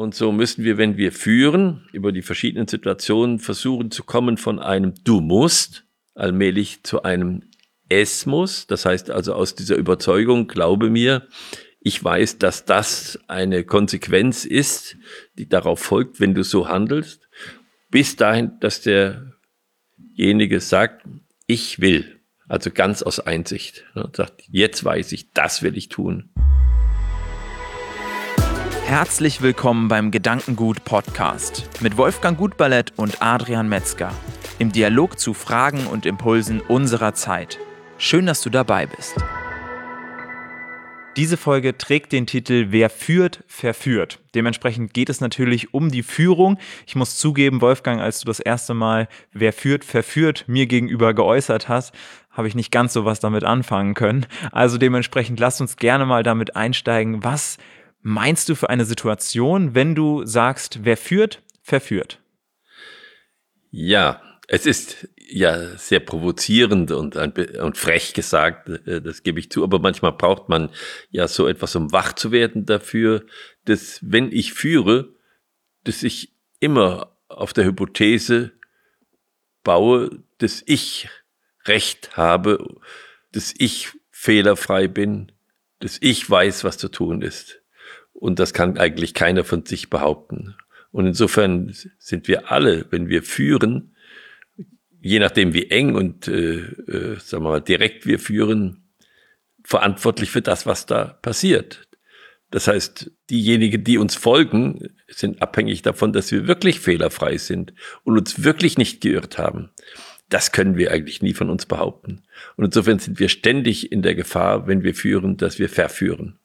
Und so müssen wir, wenn wir führen, über die verschiedenen Situationen versuchen zu kommen von einem Du musst allmählich zu einem Es muss. Das heißt also aus dieser Überzeugung, glaube mir, ich weiß, dass das eine Konsequenz ist, die darauf folgt, wenn du so handelst, bis dahin, dass derjenige sagt, ich will. Also ganz aus Einsicht. Und sagt, jetzt weiß ich, das will ich tun. Herzlich willkommen beim Gedankengut Podcast mit Wolfgang Gutballett und Adrian Metzger im Dialog zu Fragen und Impulsen unserer Zeit. Schön, dass du dabei bist. Diese Folge trägt den Titel Wer führt, verführt. Dementsprechend geht es natürlich um die Führung. Ich muss zugeben, Wolfgang, als du das erste Mal Wer führt, verführt mir gegenüber geäußert hast, habe ich nicht ganz so was damit anfangen können. Also dementsprechend lass uns gerne mal damit einsteigen. Was meinst du für eine Situation, wenn du sagst, wer führt, verführt? Ja, es ist ja sehr provozierend und, und frech gesagt, äh, das gebe ich zu, aber manchmal braucht man ja so etwas, um wach zu werden dafür, dass wenn ich führe, dass ich immer auf der Hypothese baue, dass ich Recht habe, dass ich fehlerfrei bin, dass ich weiß, was zu tun ist. Und das kann eigentlich keiner von sich behaupten. Und insofern sind wir alle, wenn wir führen, je nachdem wie eng und äh, äh, sagen wir mal direkt wir führen, verantwortlich für das, was da passiert. Das heißt, diejenigen, die uns folgen, sind abhängig davon, dass wir wirklich fehlerfrei sind und uns wirklich nicht geirrt haben. Das können wir eigentlich nie von uns behaupten. Und insofern sind wir ständig in der Gefahr, wenn wir führen, dass wir verführen.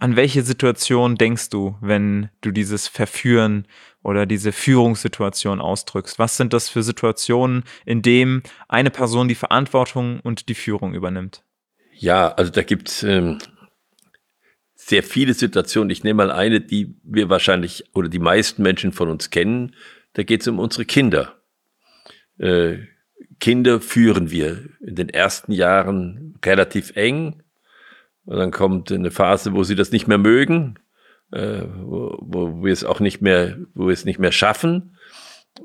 An welche Situation denkst du, wenn du dieses Verführen oder diese Führungssituation ausdrückst? Was sind das für Situationen, in denen eine Person die Verantwortung und die Führung übernimmt? Ja, also da gibt's ähm, sehr viele Situationen. Ich nehme mal eine, die wir wahrscheinlich oder die meisten Menschen von uns kennen. Da geht es um unsere Kinder. Äh, Kinder führen wir in den ersten Jahren relativ eng, und dann kommt eine Phase, wo sie das nicht mehr mögen, äh, wo, wo wir es auch nicht mehr, wo wir es nicht mehr schaffen.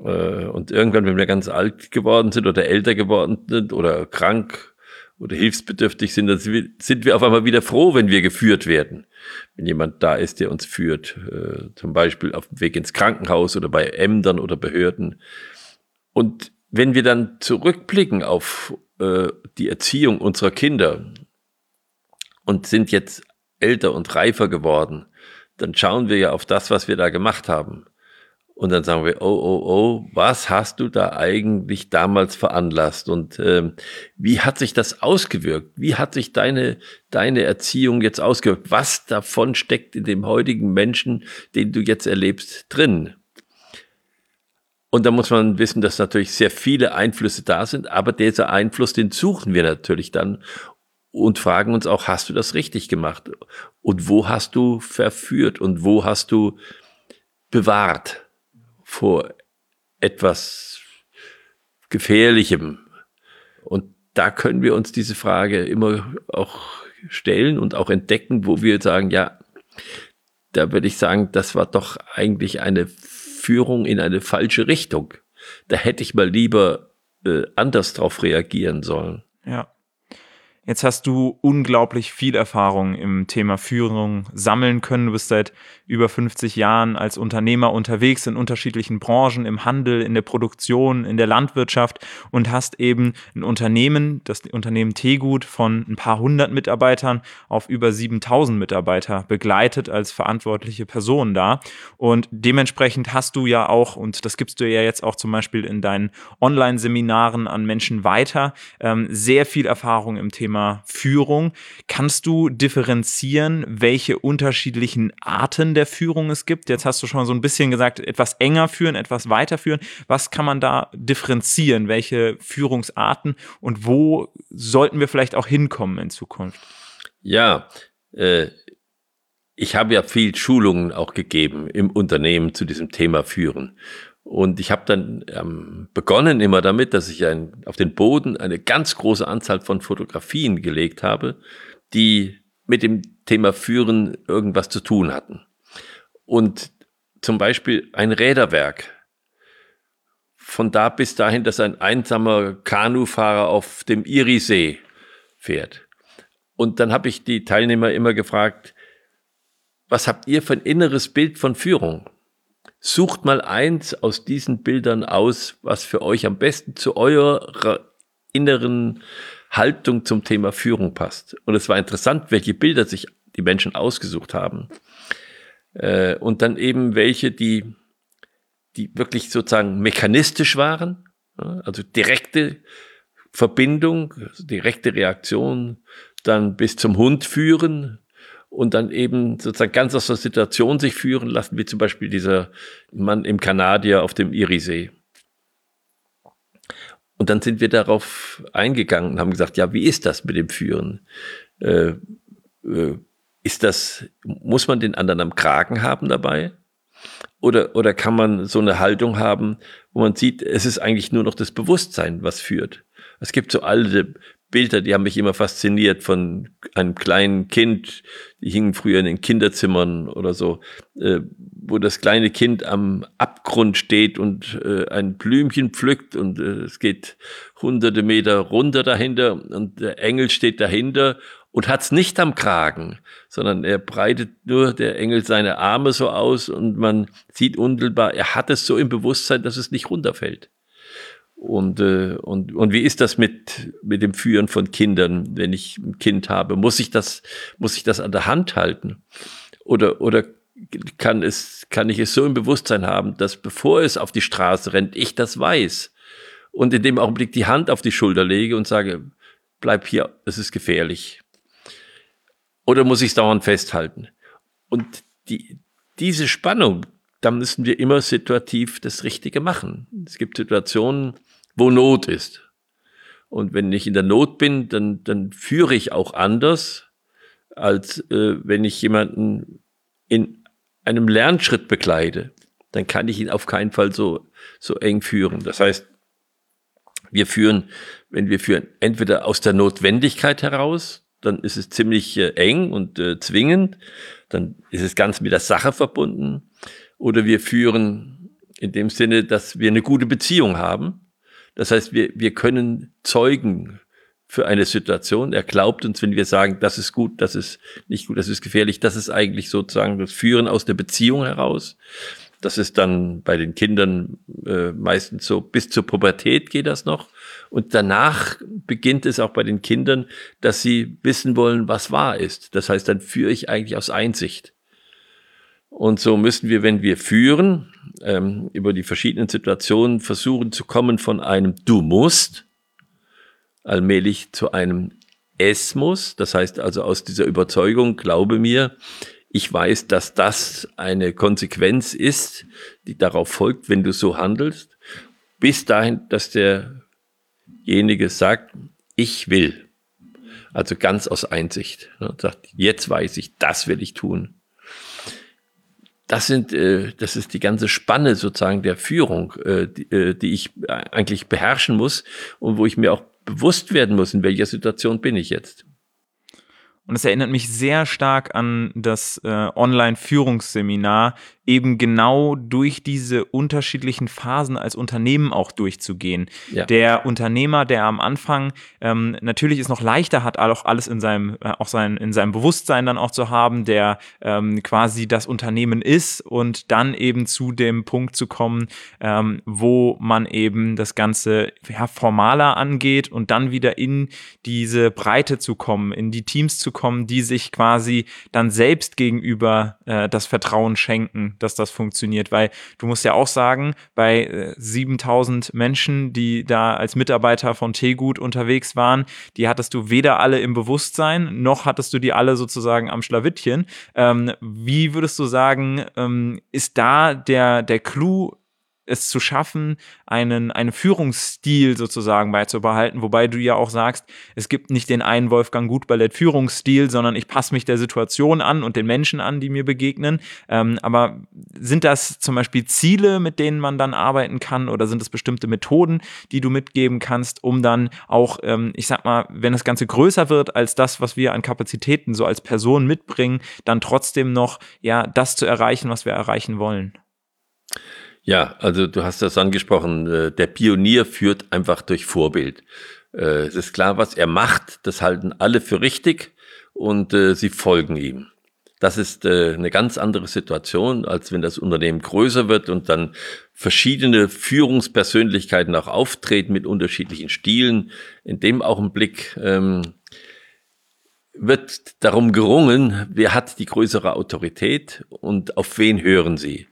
Äh, und irgendwann, wenn wir ganz alt geworden sind oder älter geworden sind oder krank oder hilfsbedürftig sind, dann sind wir auf einmal wieder froh, wenn wir geführt werden. Wenn jemand da ist, der uns führt, äh, zum Beispiel auf dem Weg ins Krankenhaus oder bei Ämtern oder Behörden. Und wenn wir dann zurückblicken auf äh, die Erziehung unserer Kinder, und sind jetzt älter und reifer geworden, dann schauen wir ja auf das, was wir da gemacht haben. Und dann sagen wir, oh, oh, oh, was hast du da eigentlich damals veranlasst? Und ähm, wie hat sich das ausgewirkt? Wie hat sich deine, deine Erziehung jetzt ausgewirkt? Was davon steckt in dem heutigen Menschen, den du jetzt erlebst, drin? Und da muss man wissen, dass natürlich sehr viele Einflüsse da sind, aber dieser Einfluss, den suchen wir natürlich dann und fragen uns auch, hast du das richtig gemacht? Und wo hast du verführt und wo hast du bewahrt vor etwas Gefährlichem? Und da können wir uns diese Frage immer auch stellen und auch entdecken, wo wir sagen, ja, da würde ich sagen, das war doch eigentlich eine Führung in eine falsche Richtung. Da hätte ich mal lieber äh, anders drauf reagieren sollen. Ja. Jetzt hast du unglaublich viel Erfahrung im Thema Führung sammeln können. Du bist seit über 50 Jahren als Unternehmer unterwegs in unterschiedlichen Branchen, im Handel, in der Produktion, in der Landwirtschaft und hast eben ein Unternehmen, das Unternehmen Tegut von ein paar hundert Mitarbeitern auf über 7000 Mitarbeiter begleitet als verantwortliche Person da. Und dementsprechend hast du ja auch, und das gibst du ja jetzt auch zum Beispiel in deinen Online-Seminaren an Menschen weiter, ähm, sehr viel Erfahrung im Thema Thema Führung. Kannst du differenzieren, welche unterschiedlichen Arten der Führung es gibt? Jetzt hast du schon so ein bisschen gesagt, etwas enger führen, etwas weiter führen. Was kann man da differenzieren? Welche Führungsarten und wo sollten wir vielleicht auch hinkommen in Zukunft? Ja, äh, ich habe ja viel Schulungen auch gegeben im Unternehmen zu diesem Thema Führen. Und ich habe dann ähm, begonnen immer damit, dass ich ein, auf den Boden eine ganz große Anzahl von Fotografien gelegt habe, die mit dem Thema Führen irgendwas zu tun hatten. Und zum Beispiel ein Räderwerk. Von da bis dahin, dass ein einsamer Kanufahrer auf dem Irisee fährt. Und dann habe ich die Teilnehmer immer gefragt, was habt ihr für ein inneres Bild von Führung? Sucht mal eins aus diesen Bildern aus, was für euch am besten zu eurer inneren Haltung zum Thema Führung passt. Und es war interessant, welche Bilder sich die Menschen ausgesucht haben. Äh, und dann eben welche, die, die wirklich sozusagen mechanistisch waren, also direkte Verbindung, also direkte Reaktion, dann bis zum Hund führen und dann eben sozusagen ganz aus der Situation sich führen lassen, wie zum Beispiel dieser Mann im Kanadier auf dem Irisee. Und dann sind wir darauf eingegangen und haben gesagt, ja, wie ist das mit dem Führen? Äh, äh, ist das, muss man den anderen am Kragen haben dabei? Oder, oder kann man so eine Haltung haben, wo man sieht, es ist eigentlich nur noch das Bewusstsein, was führt? Es gibt so alte Bilder, die haben mich immer fasziniert von einem kleinen Kind, die hingen früher in den Kinderzimmern oder so, äh, wo das kleine Kind am Abgrund steht und äh, ein Blümchen pflückt und äh, es geht hunderte Meter runter dahinter und der Engel steht dahinter und hat's nicht am Kragen, sondern er breitet nur der Engel seine Arme so aus und man sieht unmittelbar, er hat es so im Bewusstsein, dass es nicht runterfällt. Und, äh, und, und wie ist das mit, mit dem Führen von Kindern, wenn ich ein Kind habe? Muss ich das, muss ich das an der Hand halten? Oder, oder kann es, kann ich es so im Bewusstsein haben, dass bevor es auf die Straße rennt, ich das weiß? Und in dem Augenblick die Hand auf die Schulter lege und sage, bleib hier, es ist gefährlich. Oder muss ich es dauernd festhalten? Und die, diese Spannung, da müssen wir immer situativ das Richtige machen. Es gibt Situationen, wo Not ist. Und wenn ich in der Not bin, dann, dann führe ich auch anders, als äh, wenn ich jemanden in einem Lernschritt begleite. Dann kann ich ihn auf keinen Fall so, so eng führen. Das heißt, wir führen, wenn wir führen, entweder aus der Notwendigkeit heraus, dann ist es ziemlich äh, eng und äh, zwingend, dann ist es ganz mit der Sache verbunden. Oder wir führen in dem Sinne, dass wir eine gute Beziehung haben. Das heißt, wir, wir können Zeugen für eine Situation. Er glaubt uns, wenn wir sagen, das ist gut, das ist nicht gut, das ist gefährlich, das ist eigentlich sozusagen das Führen aus der Beziehung heraus. Das ist dann bei den Kindern äh, meistens so, bis zur Pubertät geht das noch. Und danach beginnt es auch bei den Kindern, dass sie wissen wollen, was wahr ist. Das heißt, dann führe ich eigentlich aus Einsicht. Und so müssen wir, wenn wir führen, ähm, über die verschiedenen Situationen versuchen zu kommen von einem Du musst allmählich zu einem Es muss. Das heißt also aus dieser Überzeugung, glaube mir, ich weiß, dass das eine Konsequenz ist, die darauf folgt, wenn du so handelst, bis dahin, dass derjenige sagt, ich will. Also ganz aus Einsicht. Ne, sagt, jetzt weiß ich, das will ich tun. Das sind, äh, das ist die ganze Spanne sozusagen der Führung, äh, die, äh, die ich eigentlich beherrschen muss und wo ich mir auch bewusst werden muss, in welcher Situation bin ich jetzt. Und es erinnert mich sehr stark an das äh, Online-Führungsseminar, eben genau durch diese unterschiedlichen Phasen als Unternehmen auch durchzugehen. Ja. Der Unternehmer, der am Anfang ähm, natürlich es noch leichter hat, auch alles in seinem, äh, auch sein, in seinem Bewusstsein dann auch zu haben, der ähm, quasi das Unternehmen ist und dann eben zu dem Punkt zu kommen, ähm, wo man eben das Ganze ja, formaler angeht und dann wieder in diese Breite zu kommen, in die Teams zu kommen, die sich quasi dann selbst gegenüber äh, das Vertrauen schenken, dass das funktioniert, weil du musst ja auch sagen, bei äh, 7000 Menschen, die da als Mitarbeiter von Tegut unterwegs waren, die hattest du weder alle im Bewusstsein, noch hattest du die alle sozusagen am Schlawittchen. Ähm, wie würdest du sagen, ähm, ist da der, der Clou es zu schaffen, einen, einen Führungsstil sozusagen beizubehalten, wobei du ja auch sagst, es gibt nicht den einen Wolfgang Gutballett Führungsstil, sondern ich passe mich der Situation an und den Menschen an, die mir begegnen. Ähm, aber sind das zum Beispiel Ziele, mit denen man dann arbeiten kann oder sind es bestimmte Methoden, die du mitgeben kannst, um dann auch, ähm, ich sag mal, wenn das Ganze größer wird als das, was wir an Kapazitäten so als Person mitbringen, dann trotzdem noch ja das zu erreichen, was wir erreichen wollen? Ja, also du hast das angesprochen, äh, der Pionier führt einfach durch Vorbild. Äh, es ist klar, was er macht, das halten alle für richtig und äh, sie folgen ihm. Das ist eine ganz andere Situation, als wenn das Unternehmen größer wird und dann verschiedene Führungspersönlichkeiten auch auftreten mit unterschiedlichen Stilen. In dem Augenblick ähm, wird darum gerungen, wer hat die größere Autorität und auf wen hören sie.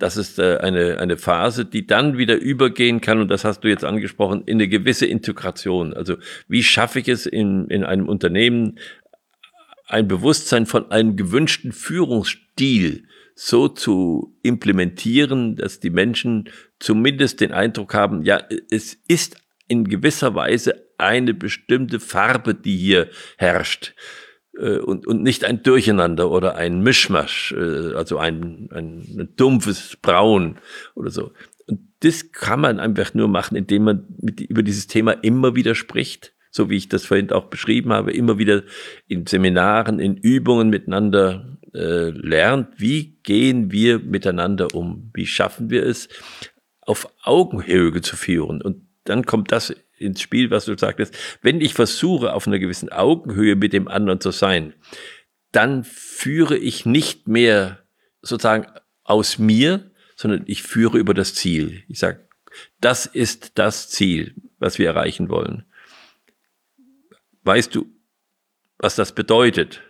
Das ist äh, eine, eine Phase, die dann wieder übergehen kann, und das hast du jetzt angesprochen, in eine gewisse Integration. Also wie schaffe ich es in, in einem Unternehmen, ein Bewusstsein von einem gewünschten Führungsstil so zu implementieren, dass die Menschen zumindest den Eindruck haben, ja, es ist in gewisser Weise eine bestimmte Farbe, die hier herrscht. Äh, und, und nicht ein Durcheinander oder ein Mischmasch, äh, also ein, ein, ein dumpfes Braun oder so. Und das kann man einfach nur machen, indem man mit, über dieses Thema immer wieder spricht, so wie ich das vorhin auch beschrieben habe, immer wieder in Seminaren, in Übungen miteinander äh, lernt, wie gehen wir miteinander um, wie schaffen wir es, auf Augenhöhe zu führen. Und dann kommt das ins Spiel, was du sagtest. Wenn ich versuche, auf einer gewissen Augenhöhe mit dem anderen zu sein, dann führe ich nicht mehr sozusagen aus mir, sondern ich führe über das Ziel. Ich sage, das ist das Ziel, was wir erreichen wollen. Weißt du, was das bedeutet?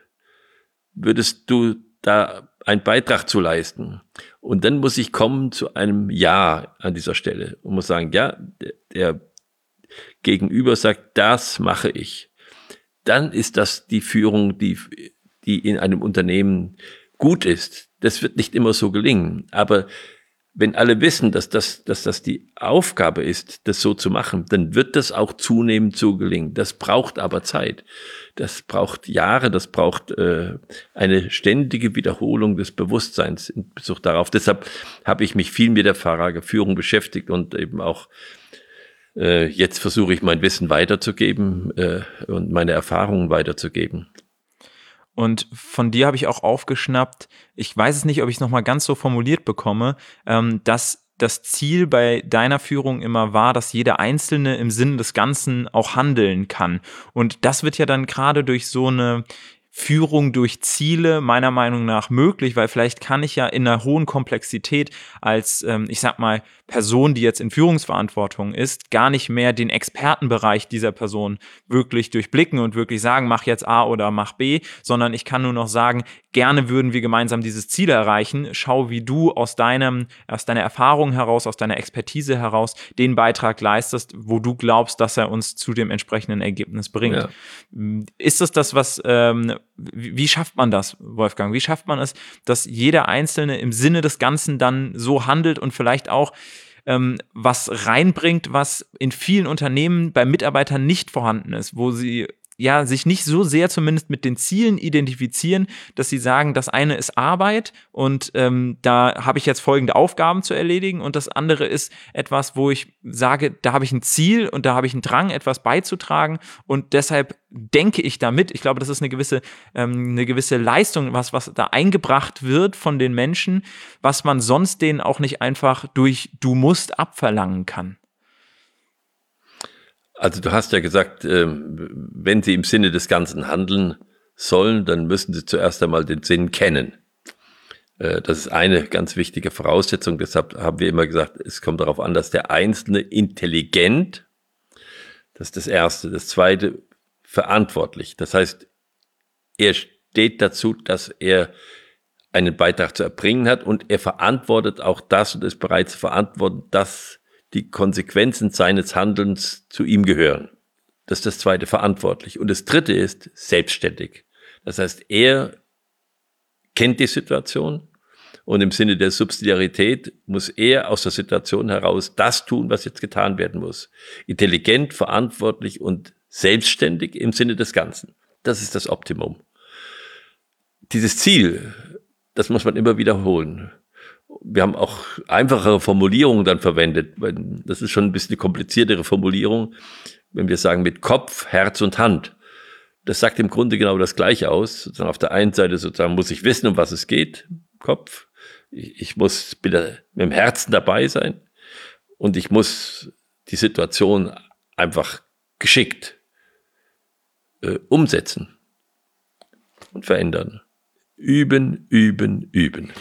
Würdest du da einen Beitrag zu leisten? Und dann muss ich kommen zu einem Ja an dieser Stelle und muss sagen, ja, der, Gegenüber sagt, das mache ich, dann ist das die Führung, die, die in einem Unternehmen gut ist. Das wird nicht immer so gelingen, aber wenn alle wissen, dass das, dass das die Aufgabe ist, das so zu machen, dann wird das auch zunehmend so gelingen. Das braucht aber Zeit. Das braucht Jahre, das braucht äh, eine ständige Wiederholung des Bewusstseins in Bezug darauf. Deshalb habe ich mich viel mit der Fahrerführung beschäftigt und eben auch äh, jetzt versuche ich mein Wissen weiterzugeben äh, und meine Erfahrungen weiterzugeben. Und von dir habe ich auch aufgeschnappt, ich weiß es nicht, ob ich es nochmal ganz so formuliert bekomme, ähm, dass das Ziel bei deiner Führung immer war, dass jeder Einzelne im Sinne des Ganzen auch handeln kann. Und das wird ja dann gerade durch so eine Führung durch Ziele meiner Meinung nach möglich, weil vielleicht kann ich ja in einer hohen Komplexität als, ähm, ich sag mal, Person, die jetzt in Führungsverantwortung ist, gar nicht mehr den Expertenbereich dieser Person wirklich durchblicken und wirklich sagen, mach jetzt A oder mach B, sondern ich kann nur noch sagen, gerne würden wir gemeinsam dieses Ziel erreichen. Schau, wie du aus deinem, aus deiner Erfahrung heraus, aus deiner Expertise heraus den Beitrag leistest, wo du glaubst, dass er uns zu dem entsprechenden Ergebnis bringt. Ja. Ist es das, was, ähm, wie, wie schafft man das, Wolfgang? Wie schafft man es, dass jeder Einzelne im Sinne des Ganzen dann so handelt und vielleicht auch ähm, was reinbringt, was in vielen Unternehmen bei Mitarbeitern nicht vorhanden ist, wo sie ja sich nicht so sehr zumindest mit den Zielen identifizieren, dass sie sagen, das eine ist Arbeit und ähm, da habe ich jetzt folgende Aufgaben zu erledigen und das andere ist etwas, wo ich sage, da habe ich ein Ziel und da habe ich einen Drang, etwas beizutragen und deshalb denke ich damit. Ich glaube, das ist eine gewisse, ähm, eine gewisse Leistung, was, was da eingebracht wird von den Menschen, was man sonst denen auch nicht einfach durch du musst abverlangen kann. Also du hast ja gesagt, ähm, wenn sie im Sinne des Ganzen handeln sollen, dann müssen sie zuerst einmal den Sinn kennen. Äh, das ist eine ganz wichtige Voraussetzung. Deshalb haben wir immer gesagt, es kommt darauf an, dass der Einzelne intelligent, das ist das Erste. Das Zweite, verantwortlich. Das heißt, er steht dazu, dass er einen Beitrag zu erbringen hat und er verantwortet auch das und ist bereit zu verantworten, dass die Konsequenzen seines Handelns zu ihm gehören. Das ist das zweite, verantwortlich. Und das dritte ist selbstständig. Das heißt, er kennt die Situation Und im Sinne der Subsidiarität muss er aus der Situation heraus das tun, was jetzt getan werden muss. Intelligent, verantwortlich und selbstständig im Sinne des Ganzen. Das ist das Optimum. Dieses Ziel, das muss man immer wiederholen. Wir haben auch einfachere Formulierungen dann verwendet. Das ist schon ein bisschen eine kompliziertere Formulierung, wenn wir sagen mit Kopf, Herz und Hand. Das sagt im Grunde genau das Gleiche aus. Auf der einen Seite sozusagen muss ich wissen, um was es geht, Kopf. Ich muss bitte mit dem Herzen dabei sein und ich muss die Situation einfach geschickt äh, umsetzen und verändern. Üben, üben, üben.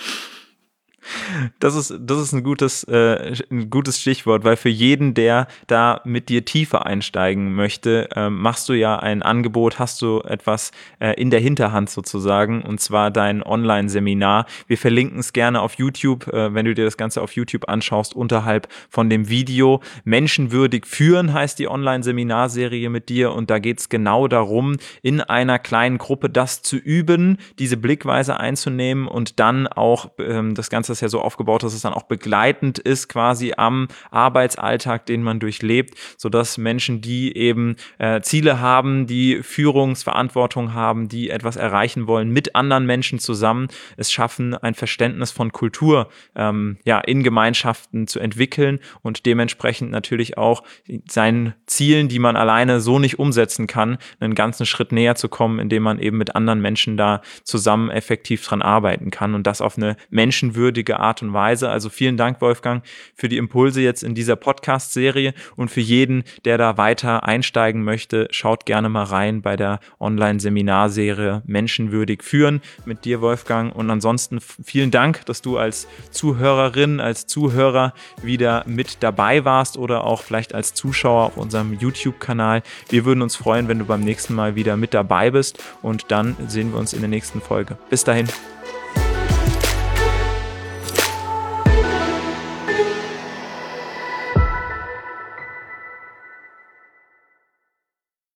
Das ist, das ist ein gutes, äh, ein gutes Stichwort, weil für jeden, der da mit dir tiefer einsteigen möchte, äh, machst du ja ein Angebot, hast du etwas äh, in der Hinterhand sozusagen, und zwar dein Online-Seminar. Wir verlinken es gerne auf YouTube, äh, wenn du dir das Ganze auf YouTube anschaust, unterhalb von dem Video. Menschenwürdig führen heißt die Online-Seminarserie mit dir und da geht es genau darum, in einer kleinen Gruppe das zu üben, diese Blickweise einzunehmen und dann auch ähm, das Ganze ist ja so aufgebaut, dass es dann auch begleitend ist quasi am Arbeitsalltag, den man durchlebt, sodass Menschen, die eben äh, Ziele haben, die Führungsverantwortung haben, die etwas erreichen wollen, mit anderen Menschen zusammen es schaffen, ein Verständnis von Kultur ähm, ja, in Gemeinschaften zu entwickeln und dementsprechend natürlich auch seinen Zielen, die man alleine so nicht umsetzen kann, einen ganzen Schritt näher zu kommen, indem man eben mit anderen Menschen da zusammen effektiv dran arbeiten kann und das auf eine menschenwürdige vernünftige Art und Weise. Also vielen Dank, Wolfgang, für die Impulse jetzt in dieser Podcast-Serie und für jeden, der da weiter einsteigen möchte, schaut gerne mal rein bei der Online-Seminarserie Menschenwürdig führen mit dir, Wolfgang. Und ansonsten vielen Dank, dass du als Zuhörerin, als Zuhörer wieder mit dabei warst oder auch vielleicht als Zuschauer auf unserem YouTube-Kanal. Wir würden uns freuen, wenn du beim nächsten Mal wieder mit dabei bist und dann sehen wir uns in der nächsten Folge. Bis dahin.